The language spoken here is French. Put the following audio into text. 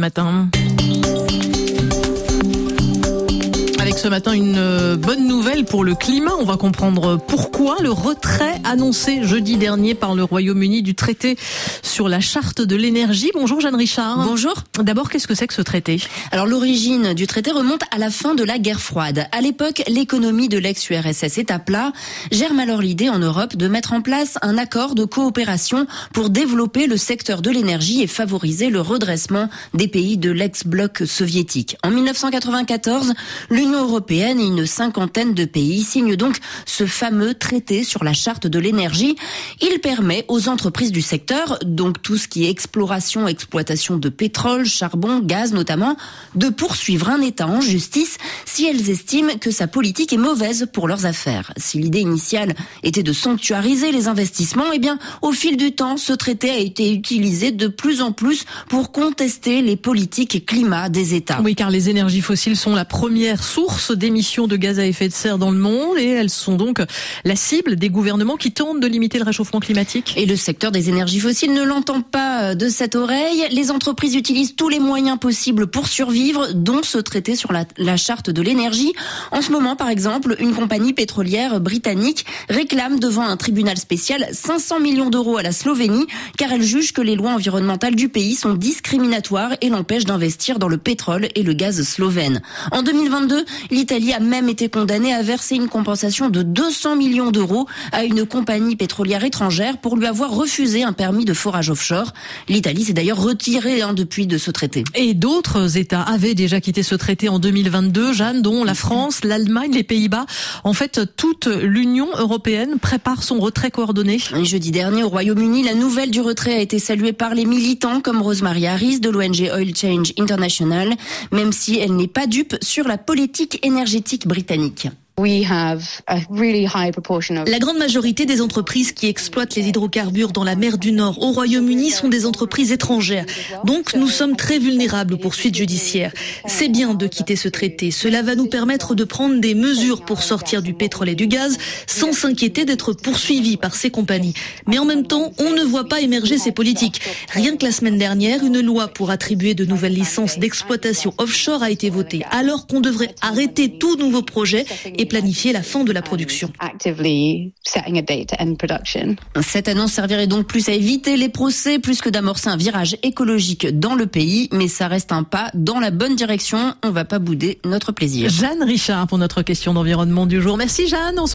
matin. Avec ce matin une euh, bonne nouvelle pour le climat. On va comprendre pourquoi le retrait annoncé jeudi dernier par le Royaume-Uni du traité sur la charte de l'énergie. Bonjour Jeanne Richard. Bonjour. D'abord, qu'est-ce que c'est que ce traité? Alors l'origine du traité remonte à la fin de la guerre froide. À l'époque, l'économie de l'ex-URSS est à plat. Germe alors l'idée en Europe de mettre en place un accord de coopération pour développer le secteur de l'énergie et favoriser le redressement des pays de l'ex-bloc soviétique. En 1994, l'Union européenne et une cinquantaine de pays signent donc ce fameux traité sur la charte de l'énergie. Il permet aux entreprises du secteur, donc tout ce qui est exploration, exploitation de pétrole, charbon, gaz notamment, de poursuivre un État en justice si elles estiment que sa politique est mauvaise pour leurs affaires. Si l'idée initiale était de sanctuariser les investissements, eh bien, au fil du temps, ce traité a été utilisé de plus en plus pour contester les politiques climat des États. Oui, car les énergies fossiles sont la première source d'émissions de gaz à effet de serre dans le monde et elles sont donc la cible des gouvernements qui tentent de limiter le réchauffement climatique. Et le secteur des énergies fossiles ne l'entend pas de cette oreille. Les entreprises utilisent tous les moyens possibles pour survivre, dont se traiter sur la, la charte de l'énergie. En ce moment, par exemple, une compagnie pétrolière britannique réclame devant un tribunal spécial 500 millions d'euros à la Slovénie car elle juge que les lois environnementales du pays sont discriminatoires et l'empêchent d'investir dans le pétrole et le gaz slovène. En 2022, L'Italie a même été condamnée à verser une compensation de 200 millions d'euros à une compagnie pétrolière étrangère pour lui avoir refusé un permis de forage offshore. L'Italie s'est d'ailleurs retirée hein, depuis de ce traité. Et d'autres États avaient déjà quitté ce traité en 2022, Jeanne, dont la France, l'Allemagne, les Pays-Bas. En fait, toute l'Union européenne prépare son retrait coordonné. Jeudi dernier, au Royaume-Uni, la nouvelle du retrait a été saluée par les militants comme Rosemary Harris de l'ONG Oil Change International, même si elle n'est pas dupe sur la politique énergétique britannique. La grande majorité des entreprises qui exploitent les hydrocarbures dans la mer du Nord au Royaume-Uni sont des entreprises étrangères. Donc nous sommes très vulnérables aux poursuites judiciaires. C'est bien de quitter ce traité. Cela va nous permettre de prendre des mesures pour sortir du pétrole et du gaz sans s'inquiéter d'être poursuivis par ces compagnies. Mais en même temps, on ne voit pas émerger ces politiques. Rien que la semaine dernière, une loi pour attribuer de nouvelles licences d'exploitation offshore a été votée, alors qu'on devrait arrêter tout nouveau projet et planifier la fin de la production. Cette annonce servirait donc plus à éviter les procès, plus que d'amorcer un virage écologique dans le pays, mais ça reste un pas dans la bonne direction. On va pas bouder notre plaisir. Jeanne Richard pour notre question d'environnement du jour. Merci Jeanne.